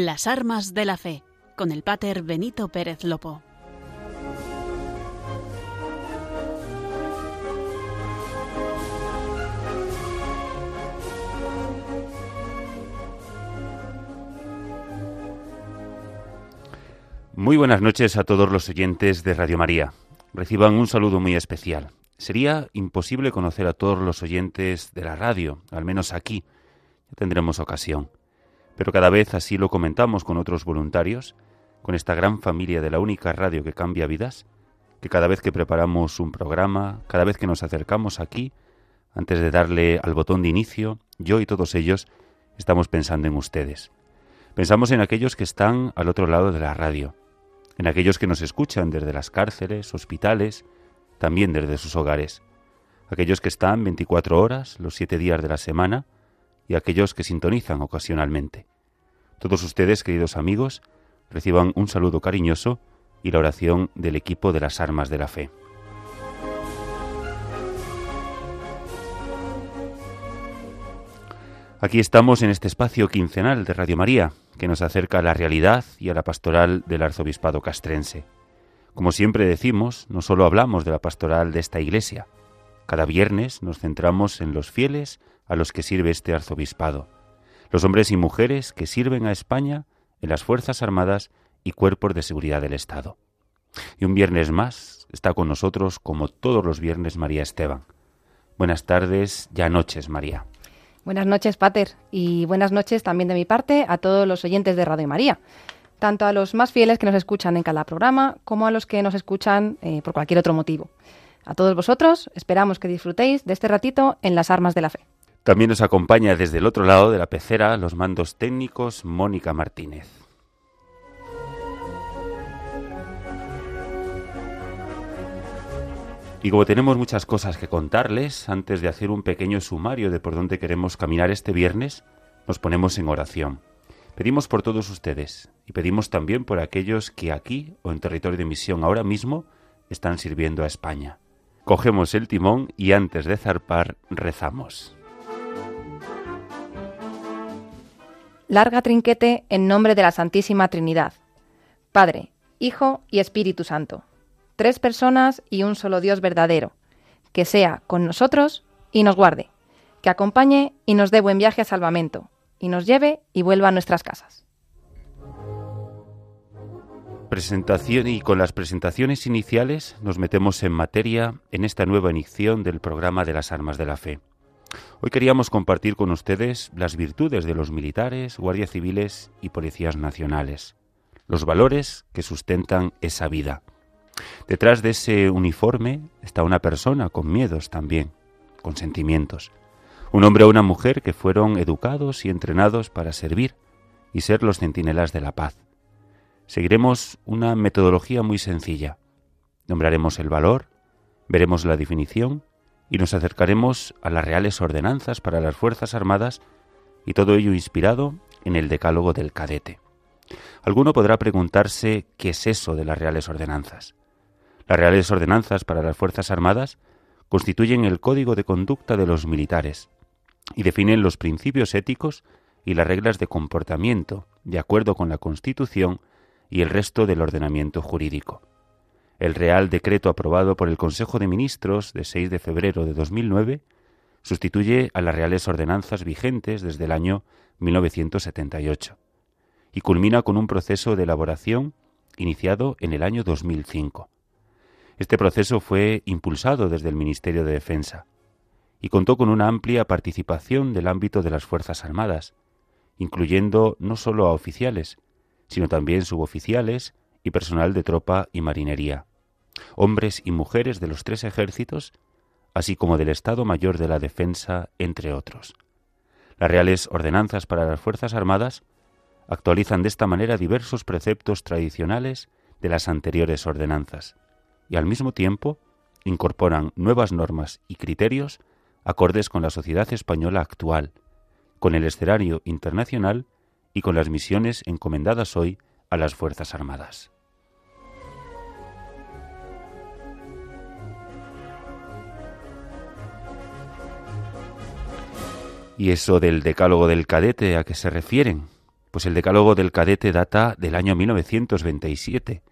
Las armas de la fe, con el pater Benito Pérez Lopo. Muy buenas noches a todos los oyentes de Radio María. Reciban un saludo muy especial. Sería imposible conocer a todos los oyentes de la radio, al menos aquí. Ya tendremos ocasión. Pero cada vez así lo comentamos con otros voluntarios, con esta gran familia de la única radio que cambia vidas, que cada vez que preparamos un programa, cada vez que nos acercamos aquí, antes de darle al botón de inicio, yo y todos ellos estamos pensando en ustedes. Pensamos en aquellos que están al otro lado de la radio, en aquellos que nos escuchan desde las cárceles, hospitales, también desde sus hogares, aquellos que están 24 horas, los siete días de la semana, y aquellos que sintonizan ocasionalmente. Todos ustedes, queridos amigos, reciban un saludo cariñoso y la oración del equipo de las armas de la fe. Aquí estamos en este espacio quincenal de Radio María, que nos acerca a la realidad y a la pastoral del arzobispado castrense. Como siempre decimos, no solo hablamos de la pastoral de esta iglesia, cada viernes nos centramos en los fieles a los que sirve este arzobispado, los hombres y mujeres que sirven a España en las Fuerzas Armadas y cuerpos de seguridad del Estado. Y un viernes más está con nosotros, como todos los viernes, María Esteban. Buenas tardes, ya noches, María. Buenas noches, Pater, y buenas noches también de mi parte a todos los oyentes de Radio María, tanto a los más fieles que nos escuchan en cada programa como a los que nos escuchan eh, por cualquier otro motivo. A todos vosotros esperamos que disfrutéis de este ratito en las armas de la fe. También nos acompaña desde el otro lado de la pecera los mandos técnicos Mónica Martínez. Y como tenemos muchas cosas que contarles, antes de hacer un pequeño sumario de por dónde queremos caminar este viernes, nos ponemos en oración. Pedimos por todos ustedes y pedimos también por aquellos que aquí o en territorio de misión ahora mismo están sirviendo a España. Cogemos el timón y antes de zarpar rezamos. Larga trinquete en nombre de la Santísima Trinidad. Padre, Hijo y Espíritu Santo tres personas y un solo Dios verdadero, que sea con nosotros y nos guarde, que acompañe y nos dé buen viaje a salvamento, y nos lleve y vuelva a nuestras casas. Presentación y con las presentaciones iniciales nos metemos en materia en esta nueva inyección del programa de las armas de la fe. Hoy queríamos compartir con ustedes las virtudes de los militares, guardias civiles y policías nacionales, los valores que sustentan esa vida. Detrás de ese uniforme está una persona con miedos también, con sentimientos. Un hombre o una mujer que fueron educados y entrenados para servir y ser los centinelas de la paz. Seguiremos una metodología muy sencilla. Nombraremos el valor, veremos la definición y nos acercaremos a las reales ordenanzas para las Fuerzas Armadas y todo ello inspirado en el Decálogo del Cadete. Alguno podrá preguntarse qué es eso de las reales ordenanzas. Las reales ordenanzas para las Fuerzas Armadas constituyen el código de conducta de los militares y definen los principios éticos y las reglas de comportamiento de acuerdo con la Constitución y el resto del ordenamiento jurídico. El Real Decreto aprobado por el Consejo de Ministros de 6 de febrero de 2009 sustituye a las reales ordenanzas vigentes desde el año 1978 y culmina con un proceso de elaboración iniciado en el año 2005. Este proceso fue impulsado desde el Ministerio de Defensa y contó con una amplia participación del ámbito de las Fuerzas Armadas, incluyendo no solo a oficiales, sino también suboficiales y personal de tropa y marinería, hombres y mujeres de los tres ejércitos, así como del Estado Mayor de la Defensa, entre otros. Las reales ordenanzas para las Fuerzas Armadas actualizan de esta manera diversos preceptos tradicionales de las anteriores ordenanzas y al mismo tiempo incorporan nuevas normas y criterios acordes con la sociedad española actual, con el escenario internacional y con las misiones encomendadas hoy a las Fuerzas Armadas. ¿Y eso del decálogo del cadete a qué se refieren? Pues el decálogo del cadete data del año 1927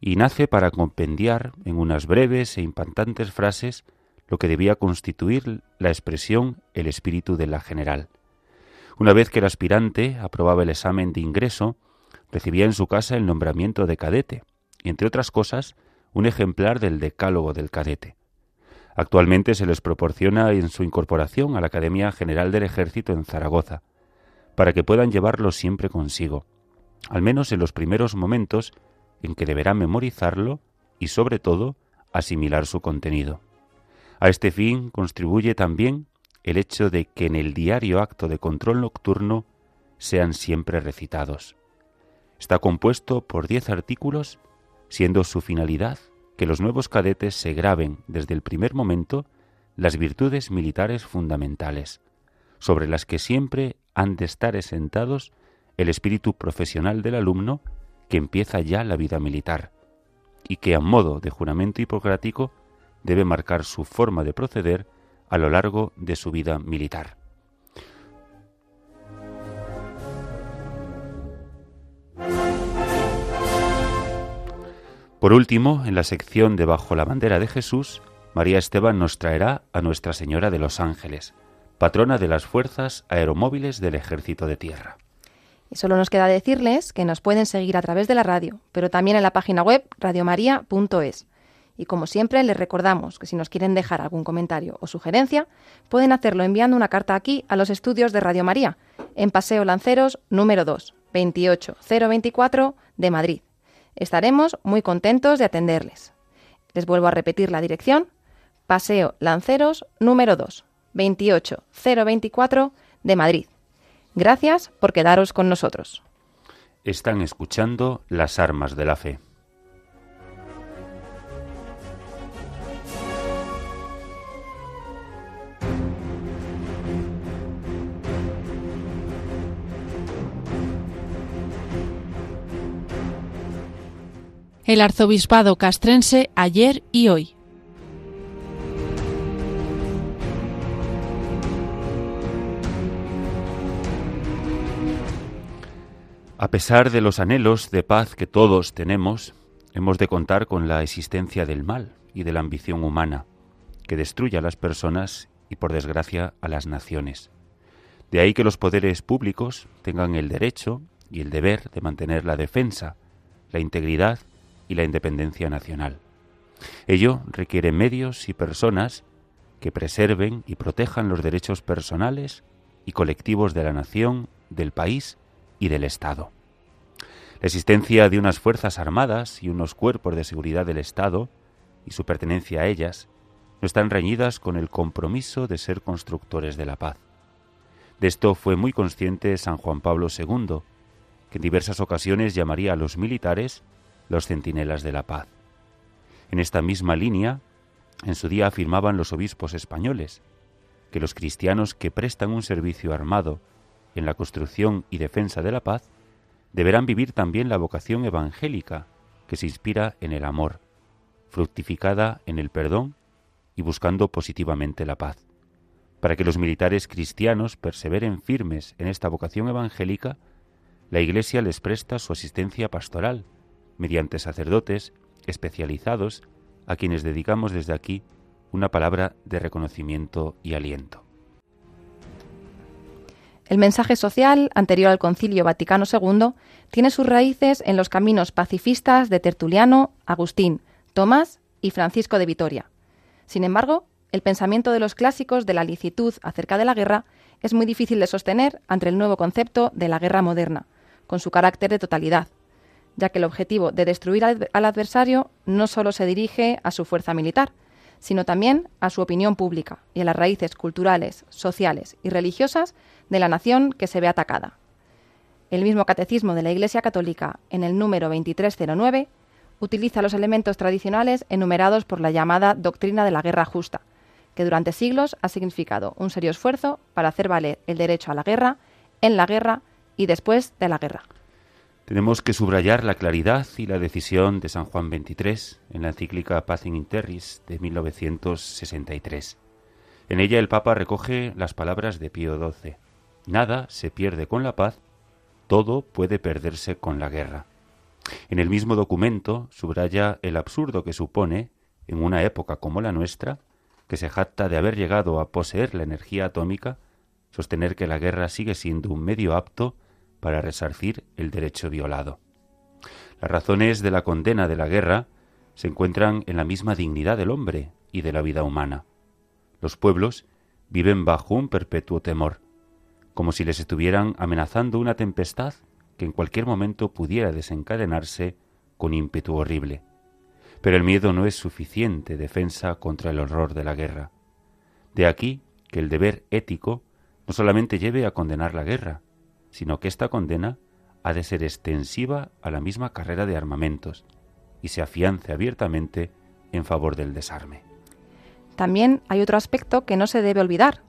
y nace para compendiar en unas breves e impactantes frases lo que debía constituir la expresión el espíritu de la general. Una vez que el aspirante aprobaba el examen de ingreso, recibía en su casa el nombramiento de cadete, y entre otras cosas, un ejemplar del decálogo del cadete. Actualmente se les proporciona en su incorporación a la Academia General del Ejército en Zaragoza, para que puedan llevarlo siempre consigo, al menos en los primeros momentos en que deberá memorizarlo y, sobre todo, asimilar su contenido. A este fin contribuye también el hecho de que en el diario acto de control nocturno sean siempre recitados. Está compuesto por diez artículos, siendo su finalidad que los nuevos cadetes se graben desde el primer momento las virtudes militares fundamentales, sobre las que siempre han de estar asentados el espíritu profesional del alumno que empieza ya la vida militar, y que a modo de juramento hipocrático debe marcar su forma de proceder a lo largo de su vida militar. Por último, en la sección de Bajo la bandera de Jesús, María Esteban nos traerá a Nuestra Señora de los Ángeles, patrona de las fuerzas aeromóviles del Ejército de Tierra. Y solo nos queda decirles que nos pueden seguir a través de la radio, pero también en la página web radiomaria.es. Y como siempre, les recordamos que si nos quieren dejar algún comentario o sugerencia, pueden hacerlo enviando una carta aquí a los estudios de Radio María, en Paseo Lanceros número 2, 28024 de Madrid. Estaremos muy contentos de atenderles. Les vuelvo a repetir la dirección, Paseo Lanceros número 2, 28024 de Madrid. Gracias por quedaros con nosotros. Están escuchando las armas de la fe. El arzobispado castrense ayer y hoy. A pesar de los anhelos de paz que todos tenemos, hemos de contar con la existencia del mal y de la ambición humana, que destruye a las personas y, por desgracia, a las naciones. De ahí que los poderes públicos tengan el derecho y el deber de mantener la defensa, la integridad y la independencia nacional. Ello requiere medios y personas que preserven y protejan los derechos personales y colectivos de la nación, del país y del Estado. La existencia de unas Fuerzas Armadas y unos cuerpos de seguridad del Estado y su pertenencia a ellas no están reñidas con el compromiso de ser constructores de la paz. De esto fue muy consciente San Juan Pablo II, que en diversas ocasiones llamaría a los militares los centinelas de la paz. En esta misma línea, en su día afirmaban los obispos españoles que los cristianos que prestan un servicio armado en la construcción y defensa de la paz deberán vivir también la vocación evangélica que se inspira en el amor, fructificada en el perdón y buscando positivamente la paz. Para que los militares cristianos perseveren firmes en esta vocación evangélica, la Iglesia les presta su asistencia pastoral, mediante sacerdotes especializados a quienes dedicamos desde aquí una palabra de reconocimiento y aliento. El mensaje social anterior al Concilio Vaticano II tiene sus raíces en los caminos pacifistas de Tertuliano, Agustín, Tomás y Francisco de Vitoria. Sin embargo, el pensamiento de los clásicos de la licitud acerca de la guerra es muy difícil de sostener ante el nuevo concepto de la guerra moderna, con su carácter de totalidad, ya que el objetivo de destruir al, adversario no solo se dirige a su fuerza militar, sino también a su opinión pública y a las raíces culturales, sociales y religiosas de la nación que se ve atacada. El mismo Catecismo de la Iglesia Católica, en el número 2309, utiliza los elementos tradicionales enumerados por la llamada doctrina de la guerra justa, que durante siglos ha significado un serio esfuerzo para hacer valer el derecho a la guerra, en la guerra y después de la guerra. Tenemos que subrayar la claridad y la decisión de San Juan XXIII en la encíclica Pacem in Terris de 1963. En ella el Papa recoge las palabras de Pío XII. Nada se pierde con la paz todo puede perderse con la guerra. En el mismo documento subraya el absurdo que supone, en una época como la nuestra, que se jacta de haber llegado a poseer la energía atómica, sostener que la guerra sigue siendo un medio apto para resarcir el derecho violado. Las razones de la condena de la guerra se encuentran en la misma dignidad del hombre y de la vida humana. Los pueblos viven bajo un perpetuo temor, como si les estuvieran amenazando una tempestad que en cualquier momento pudiera desencadenarse con ímpetu horrible. Pero el miedo no es suficiente defensa contra el horror de la guerra. De aquí que el deber ético no solamente lleve a condenar la guerra, sino que esta condena ha de ser extensiva a la misma carrera de armamentos y se afiance abiertamente en favor del desarme. También hay otro aspecto que no se debe olvidar.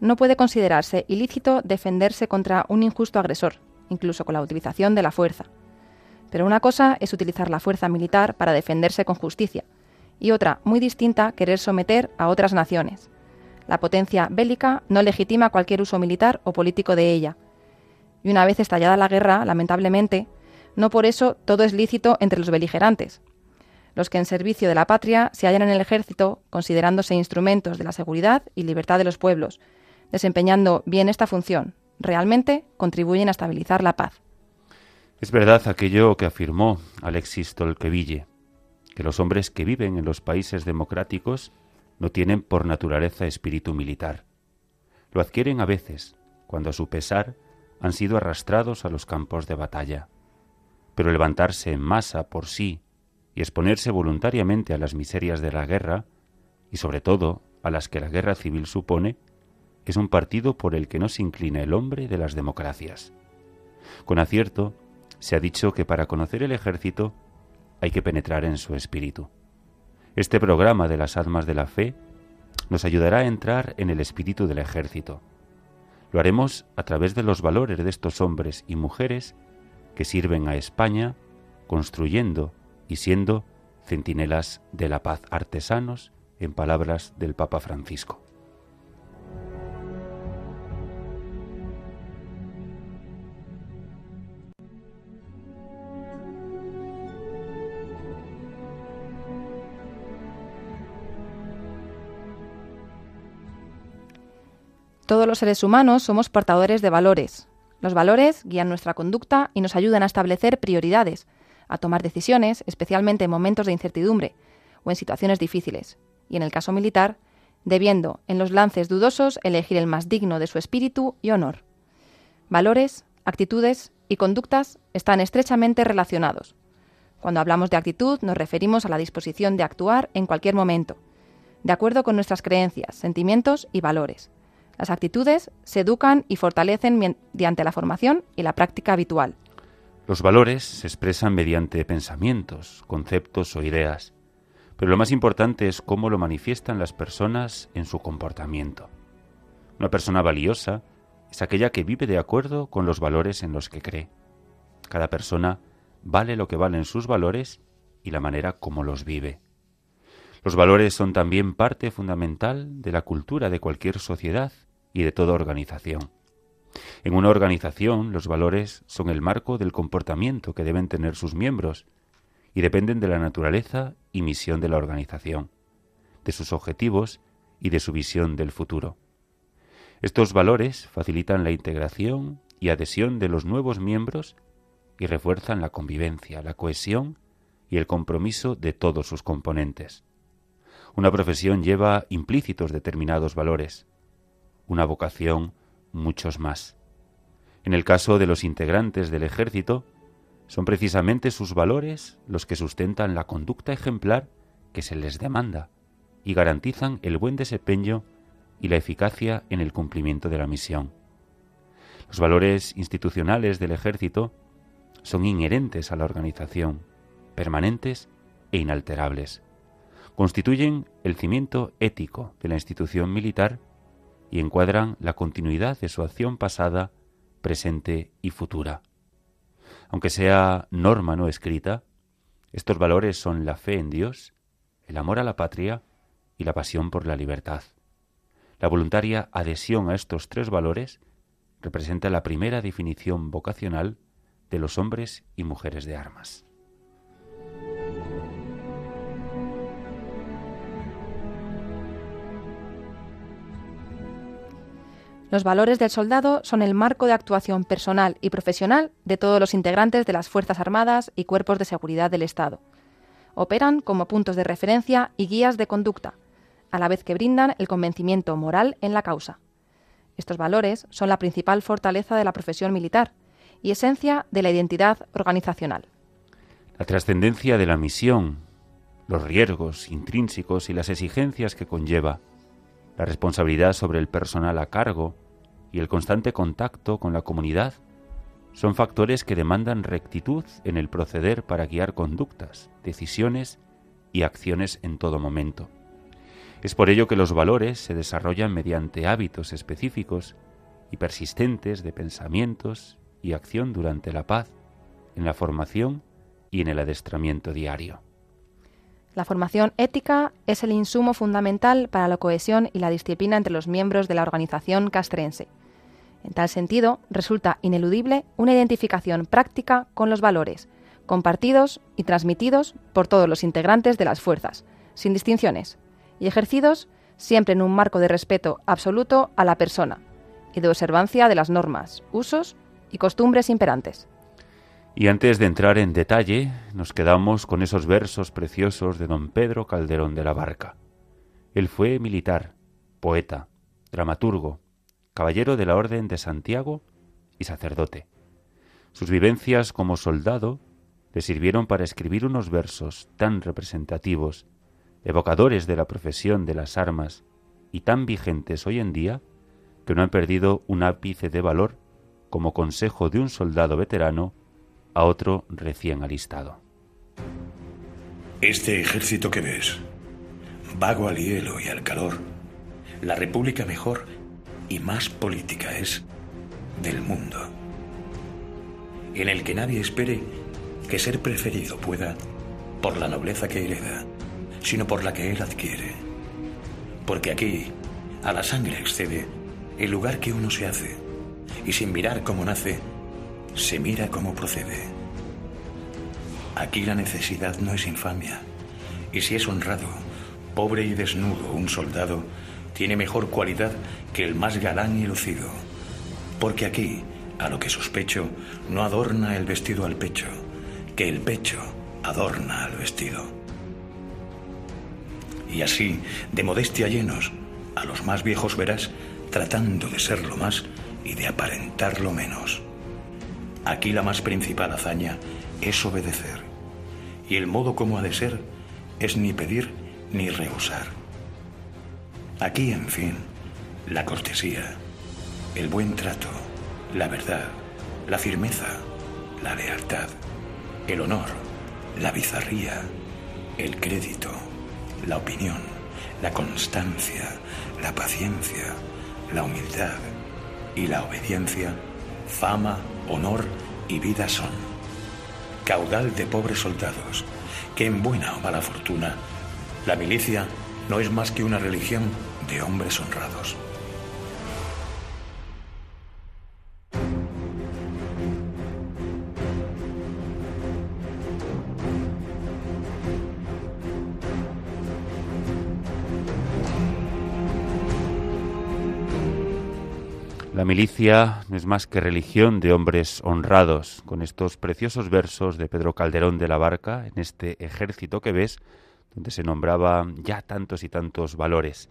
No puede considerarse ilícito defenderse contra un injusto agresor, incluso con la utilización de la fuerza. Pero una cosa es utilizar la fuerza militar para defenderse con justicia, y otra, muy distinta, querer someter a otras naciones. La potencia bélica no legitima cualquier uso militar o político de ella. Y una vez estallada la guerra, lamentablemente, no por eso todo es lícito entre los beligerantes. Los que en servicio de la patria se hallan en el ejército, considerándose instrumentos de la seguridad y libertad de los pueblos, desempeñando bien esta función, realmente contribuyen a estabilizar la paz. Es verdad aquello que afirmó Alexis Tolqueville, que los hombres que viven en los países democráticos no tienen por naturaleza espíritu militar. Lo adquieren a veces, cuando a su pesar han sido arrastrados a los campos de batalla. Pero levantarse en masa por sí y exponerse voluntariamente a las miserias de la guerra, y sobre todo a las que la guerra civil supone, es un partido por el que no se inclina el hombre de las democracias. Con acierto, se ha dicho que para conocer el ejército hay que penetrar en su espíritu. Este programa de las almas de la fe nos ayudará a entrar en el espíritu del ejército. Lo haremos a través de los valores de estos hombres y mujeres que sirven a España construyendo y siendo centinelas de la paz artesanos, en palabras del Papa Francisco. Todos los seres humanos somos portadores de valores. Los valores guían nuestra conducta y nos ayudan a establecer prioridades, a tomar decisiones, especialmente en momentos de incertidumbre o en situaciones difíciles, y en el caso militar, debiendo, en los lances dudosos, elegir el más digno de su espíritu y honor. Valores, actitudes y conductas están estrechamente relacionados. Cuando hablamos de actitud nos referimos a la disposición de actuar en cualquier momento, de acuerdo con nuestras creencias, sentimientos y valores. Las actitudes se educan y fortalecen mediante la formación y la práctica habitual. Los valores se expresan mediante pensamientos, conceptos o ideas, pero lo más importante es cómo lo manifiestan las personas en su comportamiento. Una persona valiosa es aquella que vive de acuerdo con los valores en los que cree. Cada persona vale lo que valen sus valores y la manera como los vive. Los valores son también parte fundamental de la cultura de cualquier sociedad y de toda organización. En una organización los valores son el marco del comportamiento que deben tener sus miembros y dependen de la naturaleza y misión de la organización, de sus objetivos y de su visión del futuro. Estos valores facilitan la integración y adhesión de los nuevos miembros y refuerzan la convivencia, la cohesión y el compromiso de todos sus componentes. Una profesión lleva implícitos determinados valores, una vocación muchos más. En el caso de los integrantes del ejército, son precisamente sus valores los que sustentan la conducta ejemplar que se les demanda y garantizan el buen desempeño y la eficacia en el cumplimiento de la misión. Los valores institucionales del ejército son inherentes a la organización, permanentes e inalterables constituyen el cimiento ético de la institución militar y encuadran la continuidad de su acción pasada, presente y futura. Aunque sea norma no escrita, estos valores son la fe en Dios, el amor a la patria y la pasión por la libertad. La voluntaria adhesión a estos tres valores representa la primera definición vocacional de los hombres y mujeres de armas. Los valores del soldado son el marco de actuación personal y profesional de todos los integrantes de las Fuerzas Armadas y cuerpos de seguridad del Estado. Operan como puntos de referencia y guías de conducta, a la vez que brindan el convencimiento moral en la causa. Estos valores son la principal fortaleza de la profesión militar y esencia de la identidad organizacional. La trascendencia de la misión, los riesgos intrínsecos y las exigencias que conlleva, la responsabilidad sobre el personal a cargo y el constante contacto con la comunidad son factores que demandan rectitud en el proceder para guiar conductas, decisiones y acciones en todo momento. Es por ello que los valores se desarrollan mediante hábitos específicos y persistentes de pensamientos y acción durante la paz, en la formación y en el adestramiento diario. La formación ética es el insumo fundamental para la cohesión y la disciplina entre los miembros de la organización castrense. En tal sentido, resulta ineludible una identificación práctica con los valores, compartidos y transmitidos por todos los integrantes de las fuerzas, sin distinciones, y ejercidos siempre en un marco de respeto absoluto a la persona y de observancia de las normas, usos y costumbres imperantes. Y antes de entrar en detalle, nos quedamos con esos versos preciosos de don Pedro Calderón de la Barca. Él fue militar, poeta, dramaturgo, caballero de la Orden de Santiago y sacerdote. Sus vivencias como soldado le sirvieron para escribir unos versos tan representativos, evocadores de la profesión de las armas y tan vigentes hoy en día, que no han perdido un ápice de valor como consejo de un soldado veterano a otro recién alistado. Este ejército que ves, vago al hielo y al calor, la república mejor y más política es del mundo, en el que nadie espere que ser preferido pueda, por la nobleza que hereda, sino por la que él adquiere. Porque aquí, a la sangre excede el lugar que uno se hace, y sin mirar cómo nace, se mira cómo procede. Aquí la necesidad no es infamia, y si es honrado, pobre y desnudo un soldado, tiene mejor cualidad que el más galán y lucido. Porque aquí, a lo que sospecho, no adorna el vestido al pecho, que el pecho adorna al vestido. Y así, de modestia llenos, a los más viejos verás tratando de ser lo más y de aparentar lo menos. Aquí la más principal hazaña es obedecer, y el modo como ha de ser es ni pedir ni rehusar. Aquí, en fin, la cortesía, el buen trato, la verdad, la firmeza, la lealtad, el honor, la bizarría, el crédito, la opinión, la constancia, la paciencia, la humildad y la obediencia, fama, honor y vida son. Caudal de pobres soldados, que en buena o mala fortuna, la milicia no es más que una religión de hombres honrados. La milicia no es más que religión de hombres honrados. Con estos preciosos versos de Pedro Calderón de la Barca, en este ejército que ves, donde se nombraba ya tantos y tantos valores.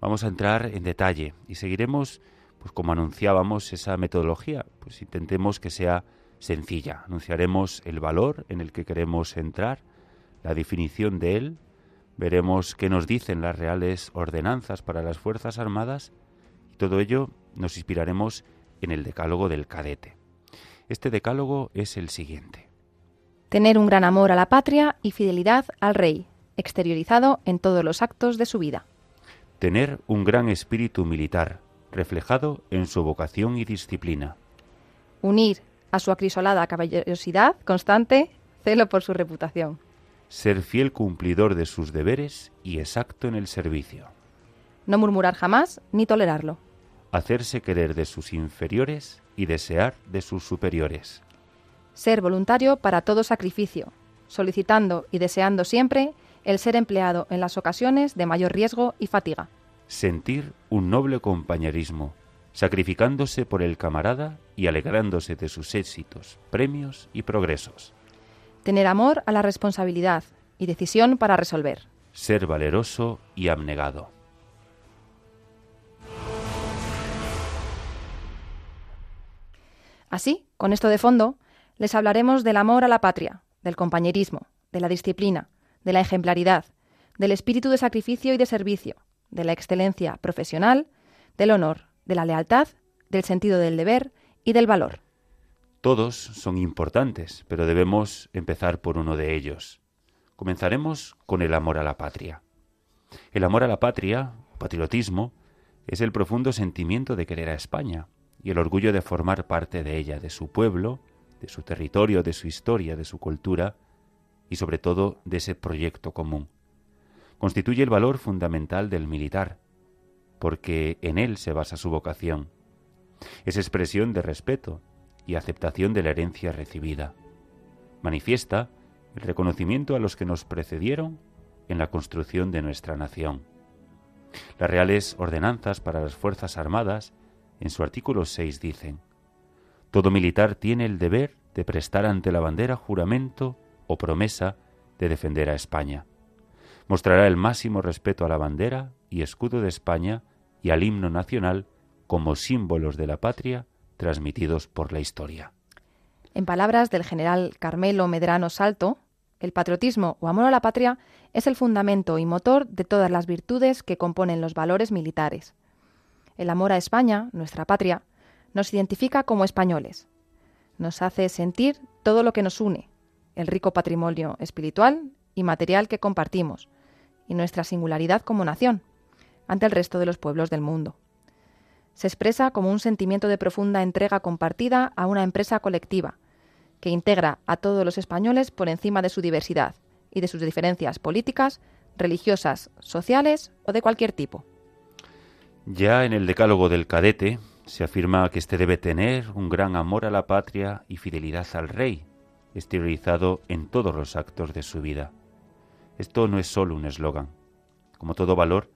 Vamos a entrar en detalle y seguiremos, pues como anunciábamos, esa metodología. Pues intentemos que sea sencilla. Anunciaremos el valor en el que queremos entrar, la definición de él, veremos qué nos dicen las reales ordenanzas para las Fuerzas Armadas y todo ello nos inspiraremos en el decálogo del cadete. Este decálogo es el siguiente. Tener un gran amor a la patria y fidelidad al rey, exteriorizado en todos los actos de su vida. Tener un gran espíritu militar, reflejado en su vocación y disciplina. Unir a su acrisolada caballerosidad constante celo por su reputación. Ser fiel cumplidor de sus deberes y exacto en el servicio. No murmurar jamás ni tolerarlo. hacerse querer de sus inferiores y desear de sus superiores. Ser voluntario para todo sacrificio, solicitando y deseando siempre el ser empleado en las ocasiones de mayor riesgo y fatiga. Sentir un noble compañerismo, sacrificándose por el camarada y alegrándose de sus éxitos, premios y progresos. Tener amor a la responsabilidad y decisión para resolver. Ser valeroso y abnegado. Así, con esto de fondo, les hablaremos del amor a la patria, del compañerismo, de la disciplina, de la ejemplaridad, del espíritu de sacrificio y de servicio, de la excelencia profesional, del honor, de la lealtad, del sentido del deber y del valor. Todos son importantes, pero debemos empezar por uno de ellos. Comenzaremos con el amor a la patria. El amor a la patria, patriotismo, es el profundo sentimiento de querer a España y el orgullo de formar parte de ella, de su pueblo, de su territorio, de su historia, de su cultura y sobre todo de ese proyecto común. Constituye el valor fundamental del militar, porque en él se basa su vocación. Es expresión de respeto y aceptación de la herencia recibida. Manifiesta el reconocimiento a los que nos precedieron en la construcción de nuestra nación. Las reales ordenanzas para las Fuerzas Armadas, en su artículo 6, dicen, Todo militar tiene el deber de prestar ante la bandera juramento o promesa de defender a España. Mostrará el máximo respeto a la bandera y escudo de España y al himno nacional como símbolos de la patria transmitidos por la historia. En palabras del general Carmelo Medrano Salto, el patriotismo o amor a la patria es el fundamento y motor de todas las virtudes que componen los valores militares. El amor a España, nuestra patria, nos identifica como españoles. Nos hace sentir todo lo que nos une, el rico patrimonio espiritual y material que compartimos, y nuestra singularidad como nación ante el resto de los pueblos del mundo. Se expresa como un sentimiento de profunda entrega compartida a una empresa colectiva, que integra a todos los españoles por encima de su diversidad y de sus diferencias políticas, religiosas, sociales o de cualquier tipo. Ya en el Decálogo del Cadete se afirma que éste debe tener un gran amor a la patria y fidelidad al rey, exteriorizado en todos los actos de su vida. Esto no es solo un eslogan. Como todo valor,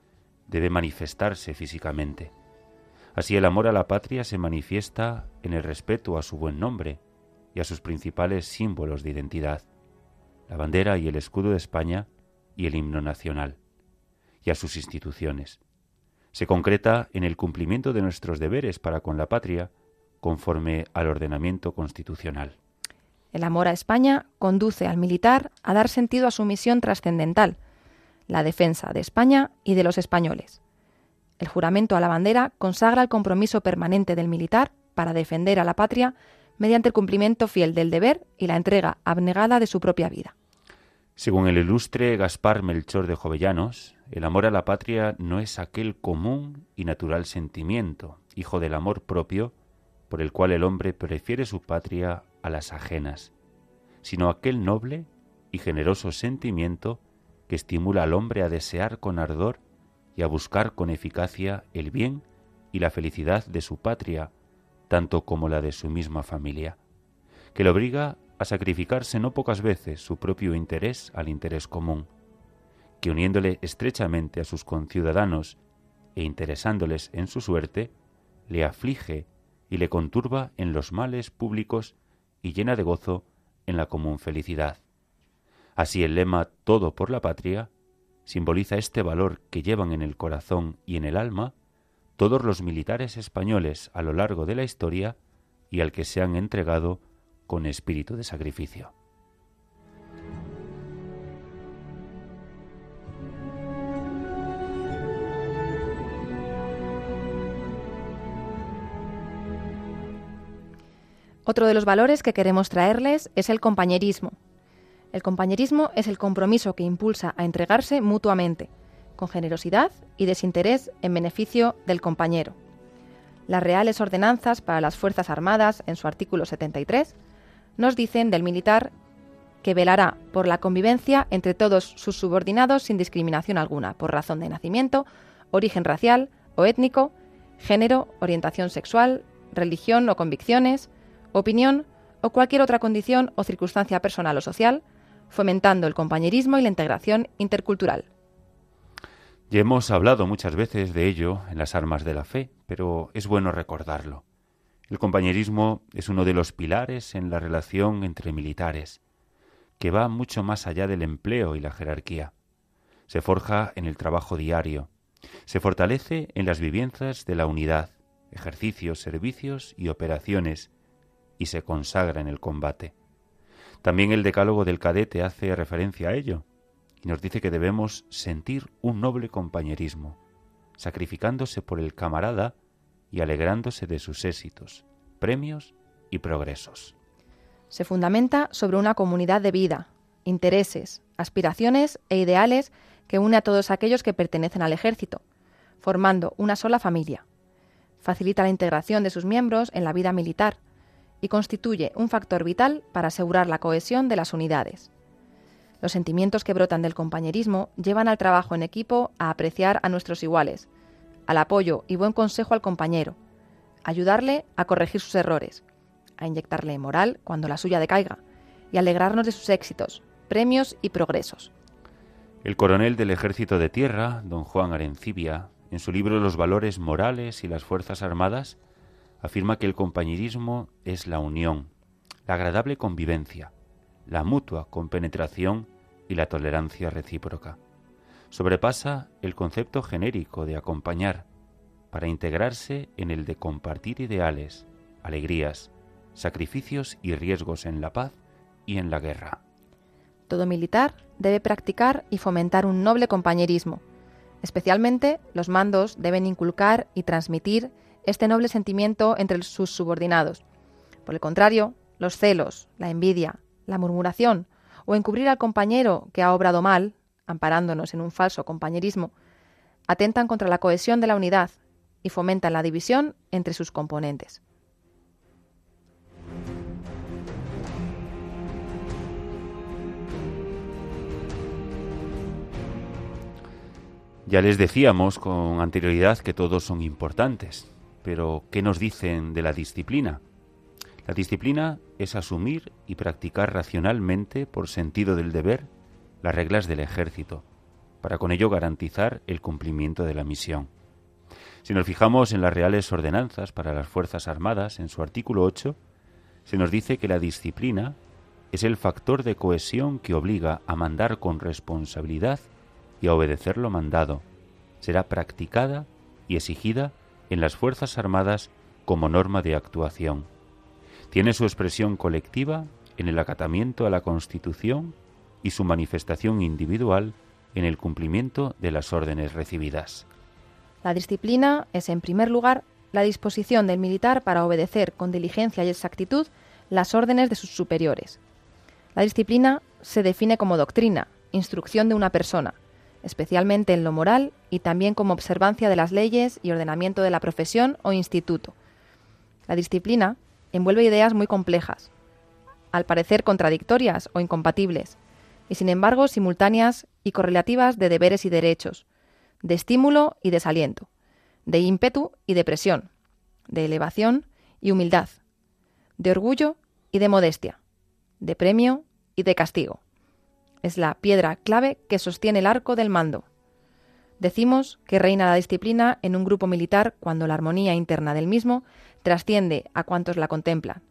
debe manifestarse físicamente. Así el amor a la patria se manifiesta en el respeto a su buen nombre y a sus principales símbolos de identidad, la bandera y el escudo de España y el himno nacional, y a sus instituciones. Se concreta en el cumplimiento de nuestros deberes para con la patria conforme al ordenamiento constitucional. El amor a España conduce al militar a dar sentido a su misión trascendental, la defensa de España y de los españoles. El juramento a la bandera consagra el compromiso permanente del militar para defender a la patria mediante el cumplimiento fiel del deber y la entrega abnegada de su propia vida. Según el ilustre Gaspar Melchor de Jovellanos, el amor a la patria no es aquel común y natural sentimiento, hijo del amor propio, por el cual el hombre prefiere su patria a las ajenas, sino aquel noble y generoso sentimiento que estimula al hombre a desear con ardor y a buscar con eficacia el bien y la felicidad de su patria, tanto como la de su misma familia, que le obliga a sacrificarse no pocas veces su propio interés al interés común, que uniéndole estrechamente a sus conciudadanos e interesándoles en su suerte, le aflige y le conturba en los males públicos y llena de gozo en la común felicidad. Así el lema Todo por la patria simboliza este valor que llevan en el corazón y en el alma todos los militares españoles a lo largo de la historia y al que se han entregado con espíritu de sacrificio. Otro de los valores que queremos traerles es el compañerismo, el compañerismo es el compromiso que impulsa a entregarse mutuamente, con generosidad y desinterés en beneficio del compañero. Las reales ordenanzas para las Fuerzas Armadas, en su artículo 73, nos dicen del militar que velará por la convivencia entre todos sus subordinados sin discriminación alguna, por razón de nacimiento, origen racial o étnico, género, orientación sexual, religión o convicciones, opinión o cualquier otra condición o circunstancia personal o social, fomentando el compañerismo y la integración intercultural. Ya hemos hablado muchas veces de ello en las armas de la fe, pero es bueno recordarlo. El compañerismo es uno de los pilares en la relación entre militares, que va mucho más allá del empleo y la jerarquía. Se forja en el trabajo diario, se fortalece en las vivencias de la unidad, ejercicios, servicios y operaciones, y se consagra en el combate. También el decálogo del cadete hace referencia a ello, y nos dice que debemos sentir un noble compañerismo, sacrificándose por el camarada y alegrándose de sus éxitos, premios y progresos. Se fundamenta sobre una comunidad de vida, intereses, aspiraciones e ideales que une a todos aquellos que pertenecen al ejército, formando una sola familia. Facilita la integración de sus miembros en la vida militar y constituye un factor vital para asegurar la cohesión de las unidades. Los sentimientos que brotan del compañerismo llevan al trabajo en equipo a apreciar a nuestros iguales, al apoyo y buen consejo al compañero, ayudarle a corregir sus errores, a inyectarle moral cuando la suya decaiga y alegrarnos de sus éxitos, premios y progresos. El coronel del Ejército de Tierra, don Juan Arencibia, en su libro Los valores morales y las Fuerzas Armadas, afirma que el compañerismo es la unión, la agradable convivencia, la mutua compenetración y la tolerancia recíproca. Sobrepasa el concepto genérico de acompañar para integrarse en el de compartir ideales, alegrías, sacrificios y riesgos en la paz y en la guerra. Todo militar debe practicar y fomentar un noble compañerismo. Especialmente los mandos deben inculcar y transmitir este noble sentimiento entre sus subordinados. Por el contrario, los celos, la envidia, la murmuración o encubrir al compañero que ha obrado mal, amparándonos en un falso compañerismo, atentan contra la cohesión de la unidad y fomentan la división entre sus componentes. Ya les decíamos con anterioridad que todos son importantes, pero ¿qué nos dicen de la disciplina? La disciplina es asumir y practicar racionalmente, por sentido del deber, las reglas del ejército, para con ello garantizar el cumplimiento de la misión. Si nos fijamos en las reales ordenanzas para las Fuerzas Armadas, en su artículo 8, se nos dice que la disciplina es el factor de cohesión que obliga a mandar con responsabilidad y a obedecer lo mandado. Será practicada y exigida en las Fuerzas Armadas como norma de actuación tiene su expresión colectiva en el acatamiento a la Constitución y su manifestación individual en el cumplimiento de las órdenes recibidas. La disciplina es, en primer lugar, la disposición del militar para obedecer con diligencia y exactitud las órdenes de sus superiores. La disciplina se define como doctrina, instrucción de una persona, especialmente en lo moral y también como observancia de las leyes y ordenamiento de la profesión o instituto. La disciplina envuelve ideas muy complejas, al parecer contradictorias o incompatibles, y sin embargo simultáneas y correlativas de deberes y derechos, de estímulo y desaliento, de ímpetu y de presión, de elevación y humildad, de orgullo y de modestia, de premio y de castigo. Es la piedra clave que sostiene el arco del mando. Decimos que reina la disciplina en un grupo militar cuando la armonía interna del mismo trasciende a cuantos la contemplan.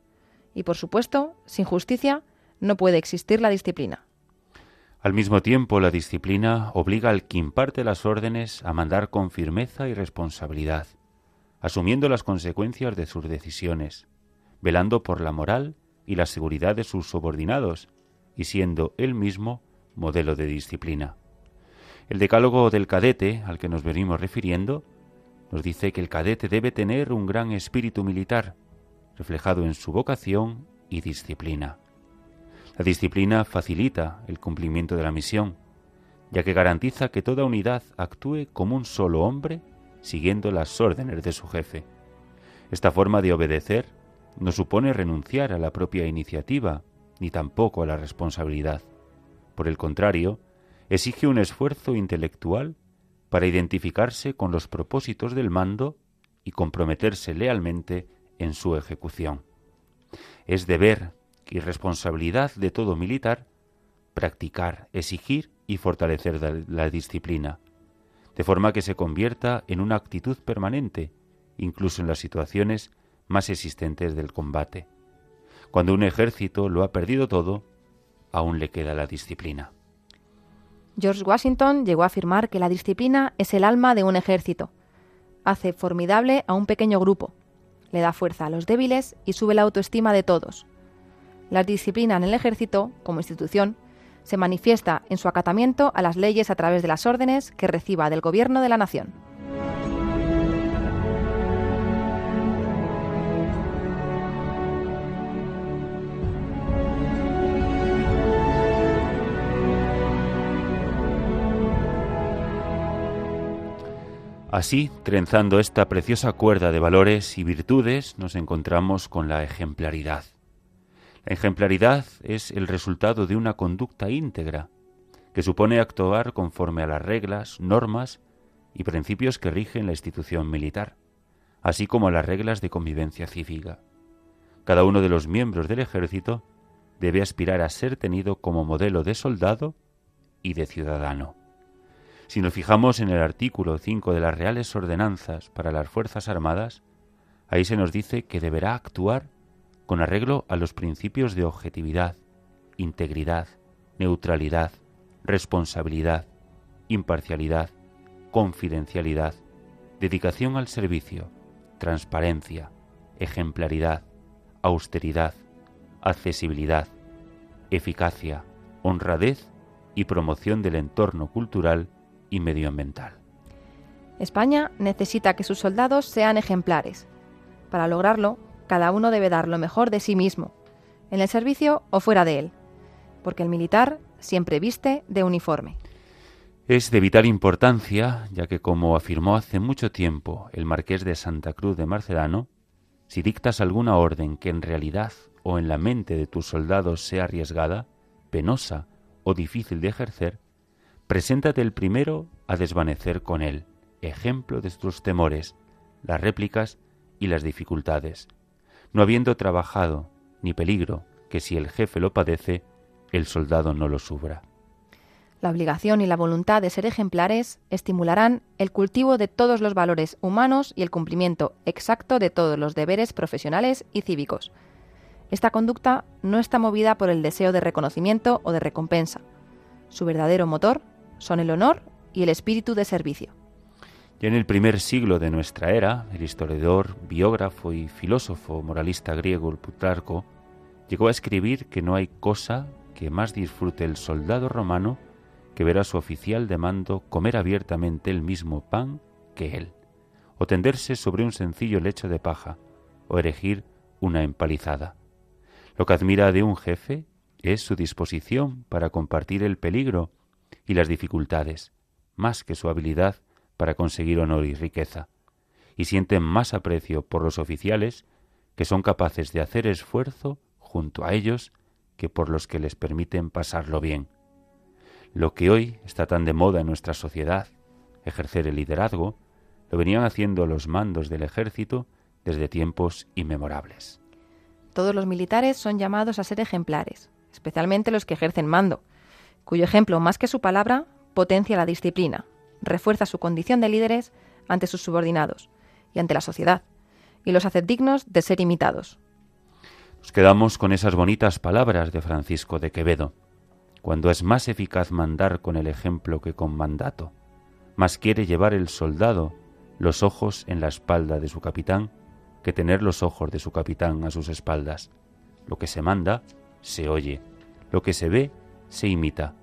Y por supuesto, sin justicia no puede existir la disciplina. Al mismo tiempo, la disciplina obliga al que imparte las órdenes a mandar con firmeza y responsabilidad, asumiendo las consecuencias de sus decisiones, velando por la moral y la seguridad de sus subordinados y siendo él mismo modelo de disciplina. El decálogo del cadete, al que nos venimos refiriendo, nos dice que el cadete debe tener un gran espíritu militar, reflejado en su vocación y disciplina. La disciplina facilita el cumplimiento de la misión, ya que garantiza que toda unidad actúe como un solo hombre siguiendo las órdenes de su jefe. Esta forma de obedecer no supone renunciar a la propia iniciativa, ni tampoco a la responsabilidad. Por el contrario, exige un esfuerzo intelectual para identificarse con los propósitos del mando y comprometerse lealmente en su ejecución. Es deber y responsabilidad de todo militar practicar, exigir y fortalecer la disciplina, de forma que se convierta en una actitud permanente, incluso en las situaciones más existentes del combate. Cuando un ejército lo ha perdido todo, aún le queda la disciplina. George Washington llegó a afirmar que la disciplina es el alma de un ejército. Hace formidable a un pequeño grupo, le da fuerza a los débiles y sube la autoestima de todos. La disciplina en el ejército, como institución, se manifiesta en su acatamiento a las leyes a través de las órdenes que reciba del gobierno de la nación. Así, trenzando esta preciosa cuerda de valores y virtudes, nos encontramos con la ejemplaridad. La ejemplaridad es el resultado de una conducta íntegra, que supone actuar conforme a las reglas, normas y principios que rigen la institución militar, así como a las reglas de convivencia cívica. Cada uno de los miembros del ejército debe aspirar a ser tenido como modelo de soldado y de ciudadano. Si nos fijamos en el artículo 5 de las Reales Ordenanzas para las Fuerzas Armadas, ahí se nos dice que deberá actuar con arreglo a los principios de objetividad, integridad, neutralidad, responsabilidad, imparcialidad, confidencialidad, dedicación al servicio, transparencia, ejemplaridad, austeridad, accesibilidad, eficacia, honradez y promoción del entorno cultural y medioambiental. España necesita que sus soldados sean ejemplares. Para lograrlo, cada uno debe dar lo mejor de sí mismo, en el servicio o fuera de él, porque el militar siempre viste de uniforme. Es de vital importancia, ya que como afirmó hace mucho tiempo el marqués de Santa Cruz de Marcelano, si dictas alguna orden que en realidad o en la mente de tus soldados sea arriesgada, penosa o difícil de ejercer, Preséntate el primero a desvanecer con él, ejemplo de tus temores, las réplicas y las dificultades, no habiendo trabajado ni peligro que si el jefe lo padece, el soldado no lo sufra. La obligación y la voluntad de ser ejemplares estimularán el cultivo de todos los valores humanos y el cumplimiento exacto de todos los deberes profesionales y cívicos. Esta conducta no está movida por el deseo de reconocimiento o de recompensa. Su verdadero motor son el honor y el espíritu de servicio. Ya en el primer siglo de nuestra era, el historiador, biógrafo y filósofo moralista griego Plutarco llegó a escribir que no hay cosa que más disfrute el soldado romano que ver a su oficial de mando comer abiertamente el mismo pan que él, o tenderse sobre un sencillo lecho de paja, o erigir una empalizada. Lo que admira de un jefe es su disposición para compartir el peligro y las dificultades, más que su habilidad para conseguir honor y riqueza, y sienten más aprecio por los oficiales que son capaces de hacer esfuerzo junto a ellos que por los que les permiten pasarlo bien. Lo que hoy está tan de moda en nuestra sociedad, ejercer el liderazgo, lo venían haciendo los mandos del ejército desde tiempos inmemorables. Todos los militares son llamados a ser ejemplares, especialmente los que ejercen mando, cuyo ejemplo, más que su palabra, potencia la disciplina, refuerza su condición de líderes ante sus subordinados y ante la sociedad, y los hace dignos de ser imitados. Nos quedamos con esas bonitas palabras de Francisco de Quevedo. Cuando es más eficaz mandar con el ejemplo que con mandato, más quiere llevar el soldado los ojos en la espalda de su capitán que tener los ojos de su capitán a sus espaldas. Lo que se manda, se oye. Lo que se ve, se imita.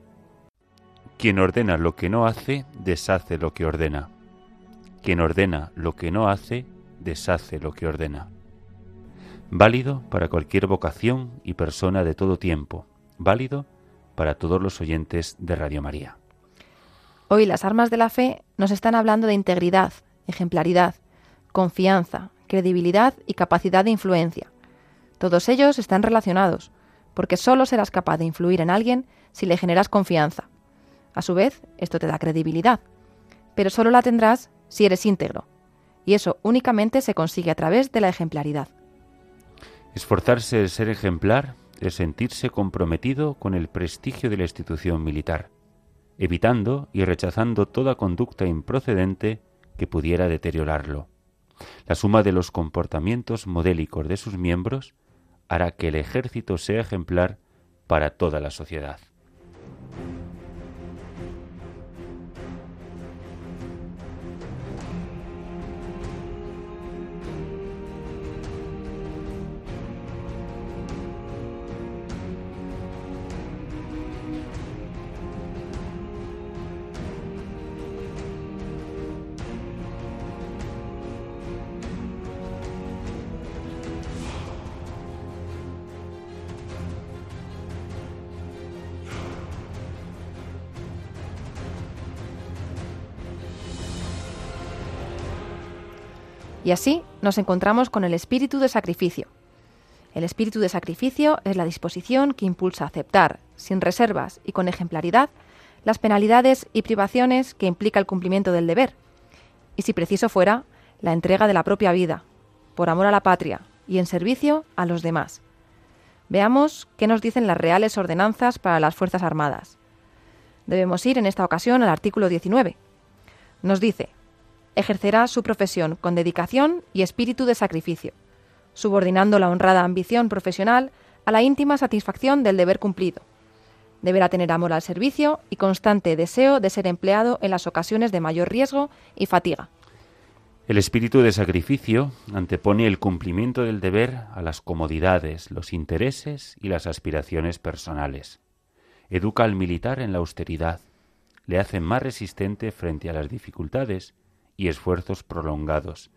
Quien ordena lo que no hace, deshace lo que ordena. Quien ordena lo que no hace, deshace lo que ordena. Válido para cualquier vocación y persona de todo tiempo. Válido para todos los oyentes de Radio María. Hoy las armas de la fe nos están hablando de integridad, ejemplaridad, confianza, credibilidad y capacidad de influencia. Todos ellos están relacionados, porque solo serás capaz de influir en alguien si le generas confianza. A su vez, esto te da credibilidad, pero solo la tendrás si eres íntegro. y eso únicamente se consigue a través de la ejemplaridad. Esforzarse de ser ejemplar es sentirse comprometido con el prestigio de la institución militar, evitando y rechazando toda conducta improcedente que pudiera deteriorarlo. La suma de los comportamientos modélicos de sus miembros hará que el ejército sea ejemplar para toda la sociedad. Y así nos encontramos con el espíritu de sacrificio. El espíritu de sacrificio es la disposición que impulsa a aceptar, sin reservas y con ejemplaridad, las penalidades y privaciones que implica el cumplimiento del deber, y si preciso fuera, la entrega de la propia vida, por amor a la patria y en servicio a los demás. Veamos qué nos dicen las reales ordenanzas para las Fuerzas Armadas. Debemos ir en esta ocasión al artículo 19. Nos dice, ejercerá su profesión con dedicación y espíritu de sacrificio, subordinando la honrada ambición profesional a la íntima satisfacción del deber cumplido. Deberá tener amor al servicio y constante deseo de ser empleado en las ocasiones de mayor riesgo y fatiga. El espíritu de sacrificio antepone el cumplimiento del deber a las comodidades, los intereses y las aspiraciones personales. Educa al militar en la austeridad, le hace más resistente frente a las dificultades y esfuerzos prolongados,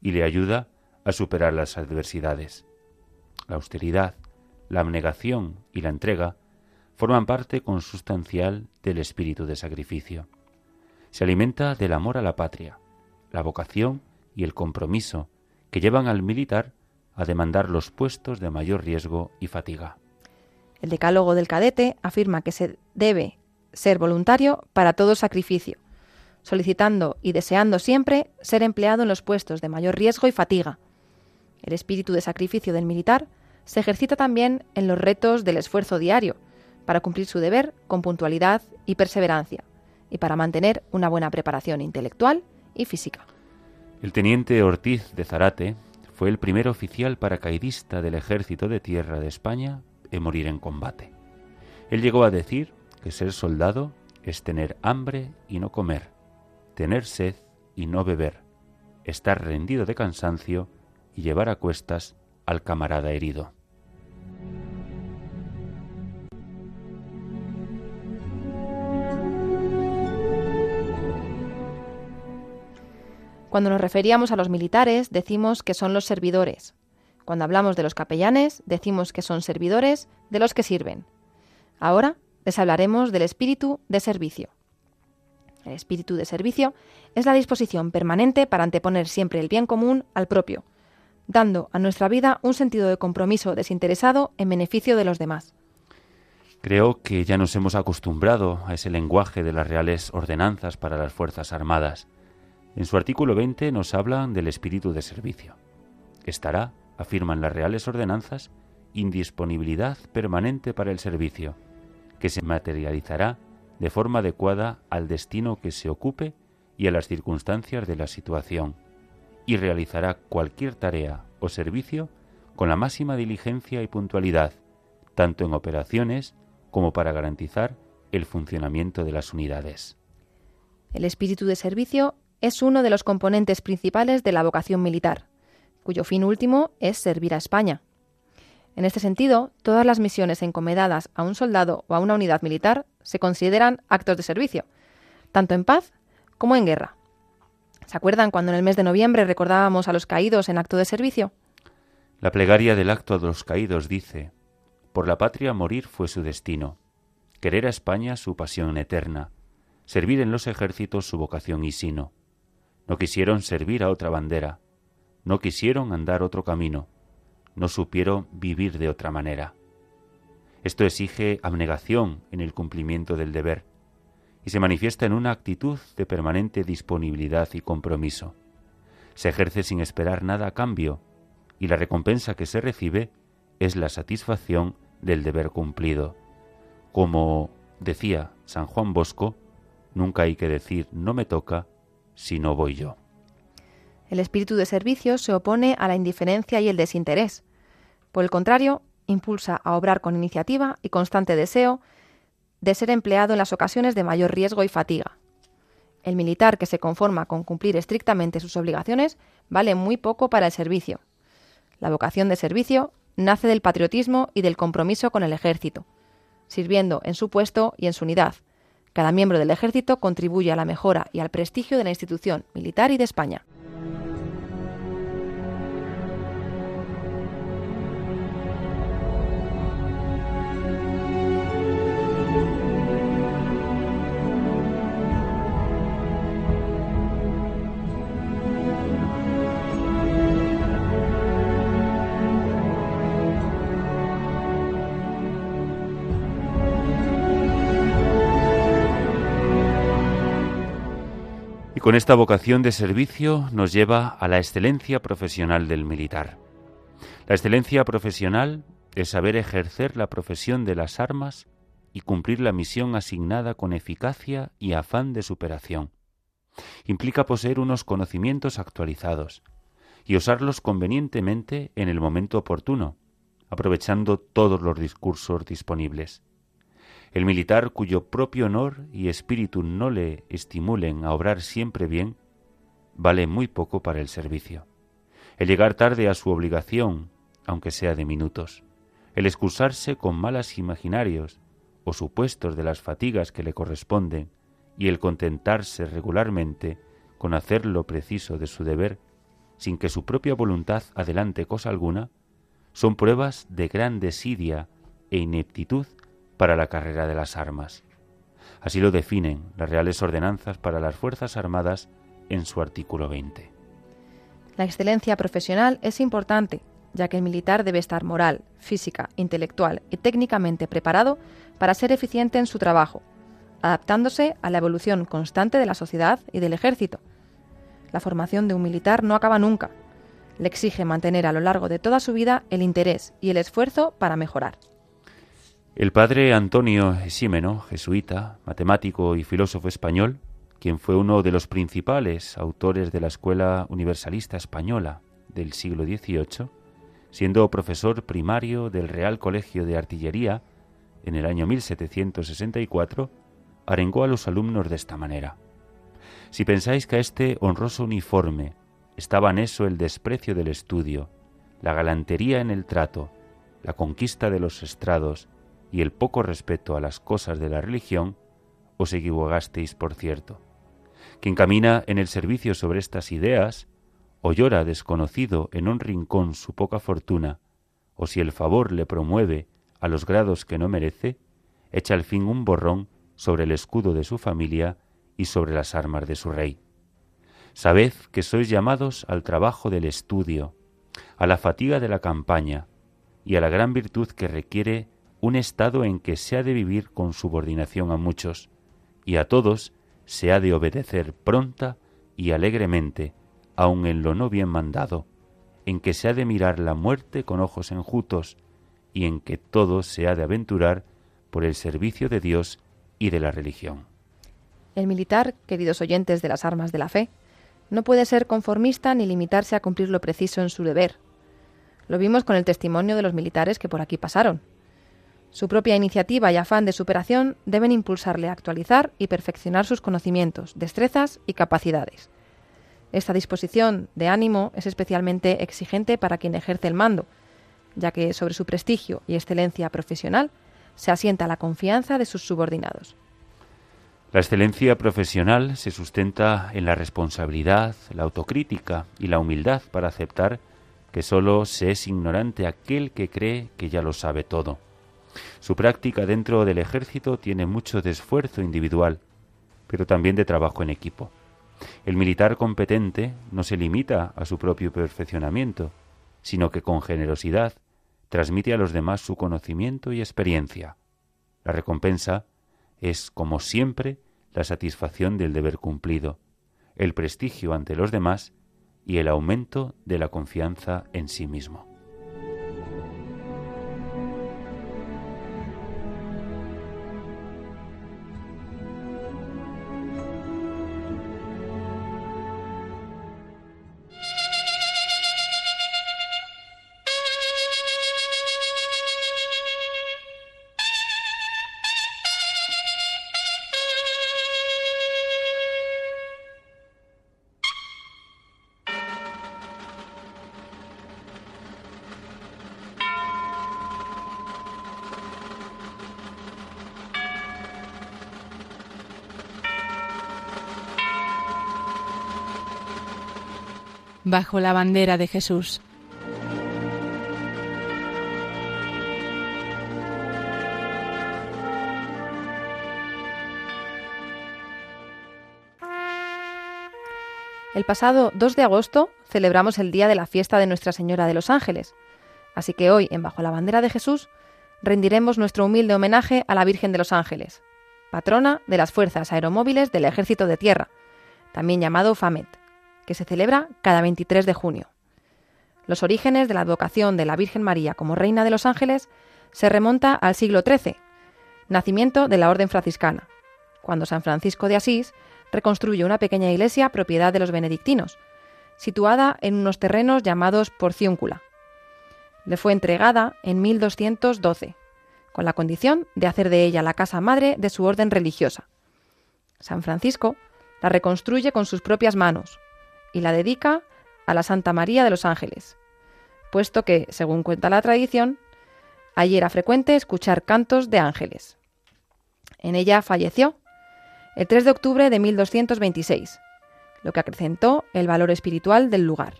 y le ayuda a superar las adversidades. La austeridad, la abnegación y la entrega forman parte consustancial del espíritu de sacrificio. Se alimenta del amor a la patria, la vocación y el compromiso que llevan al militar a demandar los puestos de mayor riesgo y fatiga. El decálogo del cadete afirma que se debe ser voluntario para todo sacrificio, solicitando y deseando siempre ser empleado en los puestos de mayor riesgo y fatiga. El espíritu de sacrificio del militar se ejercita también en los retos del esfuerzo diario, para cumplir su deber con puntualidad y perseverancia, y para mantener una buena preparación intelectual y física. El teniente Ortiz de Zarate fue el primer oficial paracaidista del ejército de tierra de España en morir en combate. Él llegó a decir que ser soldado es tener hambre y no comer, tener sed y no beber, estar rendido de cansancio y llevar a cuestas al camarada herido. Cuando nos referíamos a los militares, decimos que son los servidores. Cuando hablamos de los capellanes, decimos que son servidores de los que sirven. Ahora les hablaremos del espíritu de servicio. El espíritu de servicio es la disposición permanente para anteponer siempre el bien común al propio, dando a nuestra vida un sentido de compromiso desinteresado en beneficio de los demás. Creo que ya nos hemos acostumbrado a ese lenguaje de las reales ordenanzas para las Fuerzas Armadas. En su artículo 20 nos hablan del espíritu de servicio. Estará, afirman las reales ordenanzas, indisponibilidad permanente para el servicio, que se materializará de forma adecuada al destino que se ocupe y a las circunstancias de la situación, y realizará cualquier tarea o servicio con la máxima diligencia y puntualidad, tanto en operaciones como para garantizar el funcionamiento de las unidades. El espíritu de servicio es uno de los componentes principales de la vocación militar, cuyo fin último es servir a España. En este sentido, todas las misiones encomendadas a un soldado o a una unidad militar se consideran actos de servicio, tanto en paz como en guerra. ¿Se acuerdan cuando en el mes de noviembre recordábamos a los caídos en acto de servicio? La plegaria del acto de los caídos dice, Por la patria morir fue su destino, querer a España su pasión eterna, servir en los ejércitos su vocación y sino. No quisieron servir a otra bandera, no quisieron andar otro camino, no supieron vivir de otra manera. Esto exige abnegación en el cumplimiento del deber y se manifiesta en una actitud de permanente disponibilidad y compromiso. Se ejerce sin esperar nada a cambio, y la recompensa que se recibe es la satisfacción del deber cumplido. Como decía San Juan Bosco, nunca hay que decir no me toca si no voy yo. El espíritu de servicio se opone a la indiferencia y el desinterés. Por el contrario, impulsa a obrar con iniciativa y constante deseo de ser empleado en las ocasiones de mayor riesgo y fatiga. El militar que se conforma con cumplir estrictamente sus obligaciones vale muy poco para el servicio. La vocación de servicio nace del patriotismo y del compromiso con el ejército, sirviendo en su puesto y en su unidad. Cada miembro del ejército contribuye a la mejora y al prestigio de la institución militar y de España. Con esta vocación de servicio nos lleva a la excelencia profesional del militar. La excelencia profesional es saber ejercer la profesión de las armas y cumplir la misión asignada con eficacia y afán de superación. Implica poseer unos conocimientos actualizados y usarlos convenientemente en el momento oportuno, aprovechando todos los discursos disponibles. El militar cuyo propio honor y espíritu no le estimulen a obrar siempre bien, vale muy poco para el servicio. El llegar tarde a su obligación, aunque sea de minutos, el excusarse con malas imaginarios o supuestos de las fatigas que le corresponden y el contentarse regularmente con hacer lo preciso de su deber, sin que su propia voluntad adelante cosa alguna, son pruebas de gran desidia e ineptitud para la carrera de las armas. Así lo definen las Reales Ordenanzas para las Fuerzas Armadas en su artículo 20. La excelencia profesional es importante, ya que el militar debe estar moral, física, intelectual y técnicamente preparado para ser eficiente en su trabajo, adaptándose a la evolución constante de la sociedad y del ejército. La formación de un militar no acaba nunca. Le exige mantener a lo largo de toda su vida el interés y el esfuerzo para mejorar. El padre Antonio Ximeno, jesuita, matemático y filósofo español, quien fue uno de los principales autores de la Escuela Universalista Española del siglo XVIII, siendo profesor primario del Real Colegio de Artillería en el año 1764, arengó a los alumnos de esta manera. Si pensáis que a este honroso uniforme estaba eso el desprecio del estudio, la galantería en el trato, la conquista de los estrados, y el poco respeto a las cosas de la religión, os equivocasteis, por cierto. Quien camina en el servicio sobre estas ideas, o llora desconocido en un rincón su poca fortuna, o si el favor le promueve a los grados que no merece, echa al fin un borrón sobre el escudo de su familia y sobre las armas de su rey. Sabed que sois llamados al trabajo del estudio, a la fatiga de la campaña y a la gran virtud que requiere un estado en que se ha de vivir con subordinación a muchos, y a todos se ha de obedecer pronta y alegremente, aun en lo no bien mandado, en que se ha de mirar la muerte con ojos enjutos, y en que todo se ha de aventurar por el servicio de Dios y de la religión. El militar, queridos oyentes de las armas de la fe, no puede ser conformista ni limitarse a cumplir lo preciso en su deber. Lo vimos con el testimonio de los militares que por aquí pasaron. Su propia iniciativa y afán de superación deben impulsarle a actualizar y perfeccionar sus conocimientos, destrezas y capacidades. Esta disposición de ánimo es especialmente exigente para quien ejerce el mando, ya que sobre su prestigio y excelencia profesional se asienta la confianza de sus subordinados. La excelencia profesional se sustenta en la responsabilidad, la autocrítica y la humildad para aceptar que sólo se es ignorante aquel que cree que ya lo sabe todo. Su práctica dentro del ejército tiene mucho de esfuerzo individual, pero también de trabajo en equipo. El militar competente no se limita a su propio perfeccionamiento, sino que con generosidad transmite a los demás su conocimiento y experiencia. La recompensa es, como siempre, la satisfacción del deber cumplido, el prestigio ante los demás y el aumento de la confianza en sí mismo. Bajo la bandera de Jesús. El pasado 2 de agosto celebramos el día de la fiesta de Nuestra Señora de los Ángeles, así que hoy, en Bajo la Bandera de Jesús, rendiremos nuestro humilde homenaje a la Virgen de los Ángeles, patrona de las Fuerzas Aeromóviles del Ejército de Tierra, también llamado FAMET que se celebra cada 23 de junio. Los orígenes de la advocación de la Virgen María como Reina de los Ángeles se remonta al siglo XIII, nacimiento de la Orden franciscana, cuando San Francisco de Asís reconstruye una pequeña iglesia propiedad de los benedictinos, situada en unos terrenos llamados Porciúncula. Le fue entregada en 1212, con la condición de hacer de ella la casa madre de su orden religiosa. San Francisco la reconstruye con sus propias manos, y la dedica a la Santa María de los Ángeles, puesto que, según cuenta la tradición, allí era frecuente escuchar cantos de ángeles. En ella falleció el 3 de octubre de 1226, lo que acrecentó el valor espiritual del lugar.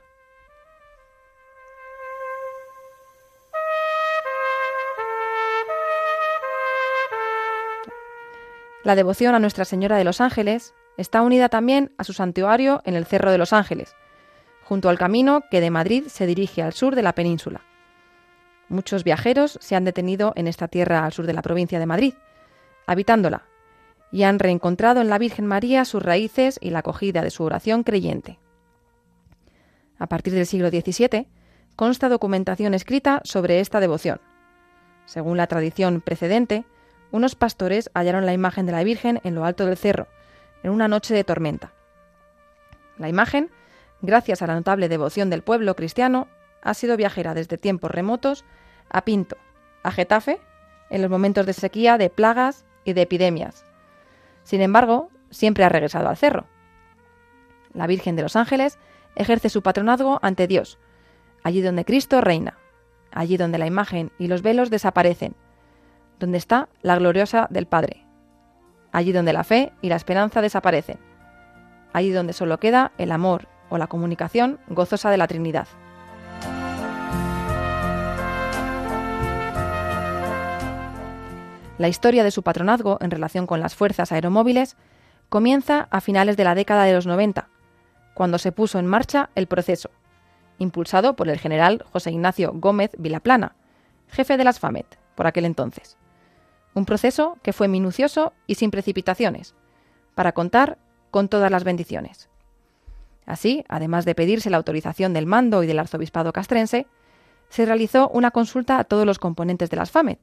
La devoción a Nuestra Señora de los Ángeles Está unida también a su santuario en el Cerro de los Ángeles, junto al camino que de Madrid se dirige al sur de la península. Muchos viajeros se han detenido en esta tierra al sur de la provincia de Madrid, habitándola, y han reencontrado en la Virgen María sus raíces y la acogida de su oración creyente. A partir del siglo XVII, consta documentación escrita sobre esta devoción. Según la tradición precedente, unos pastores hallaron la imagen de la Virgen en lo alto del cerro, en una noche de tormenta. La imagen, gracias a la notable devoción del pueblo cristiano, ha sido viajera desde tiempos remotos a Pinto, a Getafe, en los momentos de sequía, de plagas y de epidemias. Sin embargo, siempre ha regresado al cerro. La Virgen de los Ángeles ejerce su patronazgo ante Dios, allí donde Cristo reina, allí donde la imagen y los velos desaparecen, donde está la gloriosa del Padre, allí donde la fe y la esperanza desaparecen, allí donde solo queda el amor o la comunicación gozosa de la Trinidad. La historia de su patronazgo en relación con las fuerzas aeromóviles comienza a finales de la década de los 90, cuando se puso en marcha el proceso, impulsado por el general José Ignacio Gómez Vilaplana, jefe de las FAMET por aquel entonces. Un proceso que fue minucioso y sin precipitaciones, para contar con todas las bendiciones. Así, además de pedirse la autorización del mando y del arzobispado castrense, se realizó una consulta a todos los componentes de las FAMET,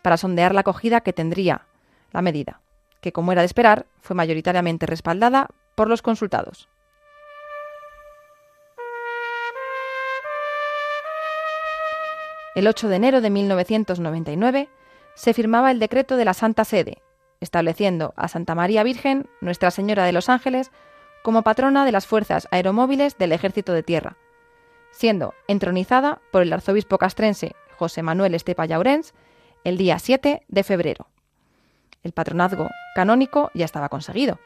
para sondear la acogida que tendría la medida, que como era de esperar, fue mayoritariamente respaldada por los consultados. El 8 de enero de 1999 se firmaba el decreto de la Santa Sede, estableciendo a Santa María Virgen, Nuestra Señora de los Ángeles, como patrona de las fuerzas aeromóviles del Ejército de Tierra, siendo entronizada por el arzobispo castrense José Manuel Estepa Llaurens el día 7 de febrero. El patronazgo canónico ya estaba conseguido,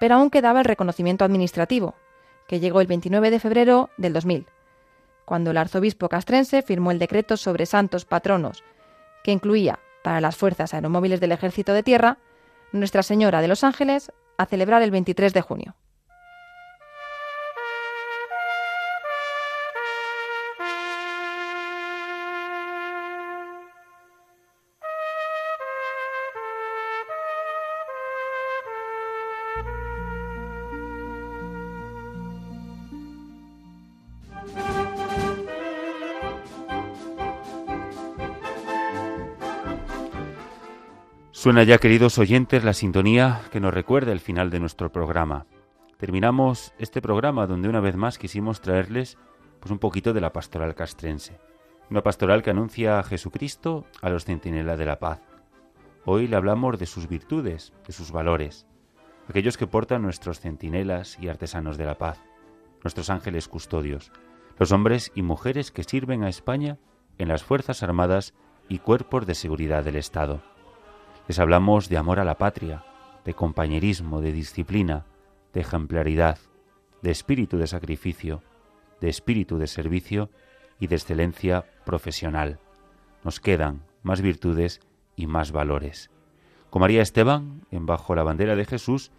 pero aún quedaba el reconocimiento administrativo, que llegó el 29 de febrero del 2000, cuando el arzobispo castrense firmó el decreto sobre santos patronos, que incluía para las Fuerzas Aeromóviles del Ejército de Tierra, Nuestra Señora de los Ángeles, a celebrar el 23 de junio. Suena ya, queridos oyentes, la sintonía que nos recuerda el final de nuestro programa. Terminamos este programa donde una vez más quisimos traerles pues un poquito de la pastoral castrense. Una pastoral que anuncia a Jesucristo a los centinelas de la paz. Hoy le hablamos de sus virtudes, de sus valores, aquellos que portan nuestros centinelas y artesanos de la paz, nuestros ángeles custodios, los hombres y mujeres que sirven a España en las Fuerzas Armadas y cuerpos de seguridad del Estado. Les hablamos de amor a la patria, de compañerismo, de disciplina, de ejemplaridad, de espíritu de sacrificio, de espíritu de servicio y de excelencia profesional. Nos quedan más virtudes y más valores. Con María Esteban, en Bajo la bandera de Jesús,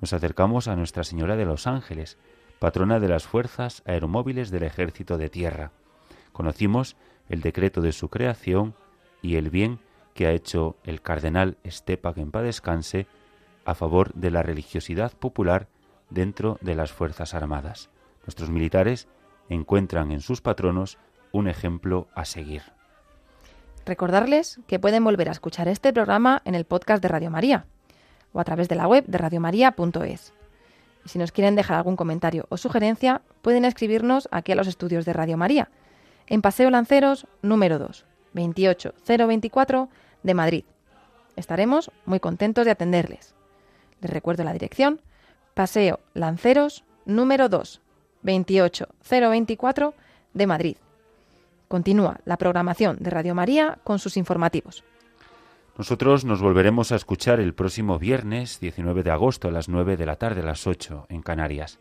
nos acercamos a Nuestra Señora de los Ángeles, patrona de las fuerzas aeromóviles del Ejército de Tierra. Conocimos el decreto de su creación y el bien que ha hecho el cardenal Estepa que en paz descanse a favor de la religiosidad popular dentro de las Fuerzas Armadas. Nuestros militares encuentran en sus patronos un ejemplo a seguir. Recordarles que pueden volver a escuchar este programa en el podcast de Radio María o a través de la web de radiomaria.es. Y si nos quieren dejar algún comentario o sugerencia, pueden escribirnos aquí a los estudios de Radio María, en Paseo Lanceros número 2, 28024 de Madrid. Estaremos muy contentos de atenderles. Les recuerdo la dirección, Paseo Lanceros número 2, 28024 de Madrid. Continúa la programación de Radio María con sus informativos. Nosotros nos volveremos a escuchar el próximo viernes 19 de agosto a las 9 de la tarde, a las 8 en Canarias.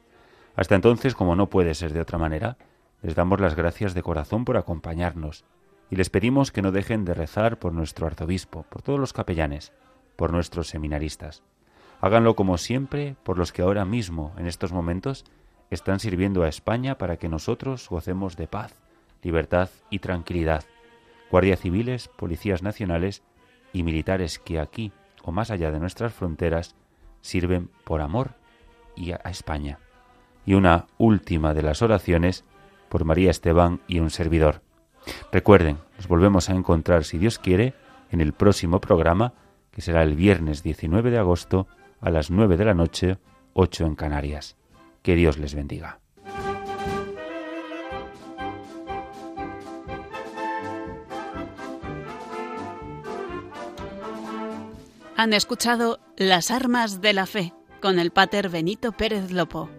Hasta entonces, como no puede ser de otra manera, les damos las gracias de corazón por acompañarnos y les pedimos que no dejen de rezar por nuestro arzobispo, por todos los capellanes, por nuestros seminaristas. Háganlo como siempre por los que ahora mismo, en estos momentos, están sirviendo a España para que nosotros gocemos de paz, libertad y tranquilidad. Guardias civiles, policías nacionales y militares que aquí o más allá de nuestras fronteras sirven por amor y a España. Y una última de las oraciones por María Esteban y un servidor. Recuerden, nos volvemos a encontrar, si Dios quiere, en el próximo programa, que será el viernes 19 de agosto a las 9 de la noche, 8 en Canarias. Que Dios les bendiga. Han escuchado Las Armas de la Fe con el Pater Benito Pérez Lopo.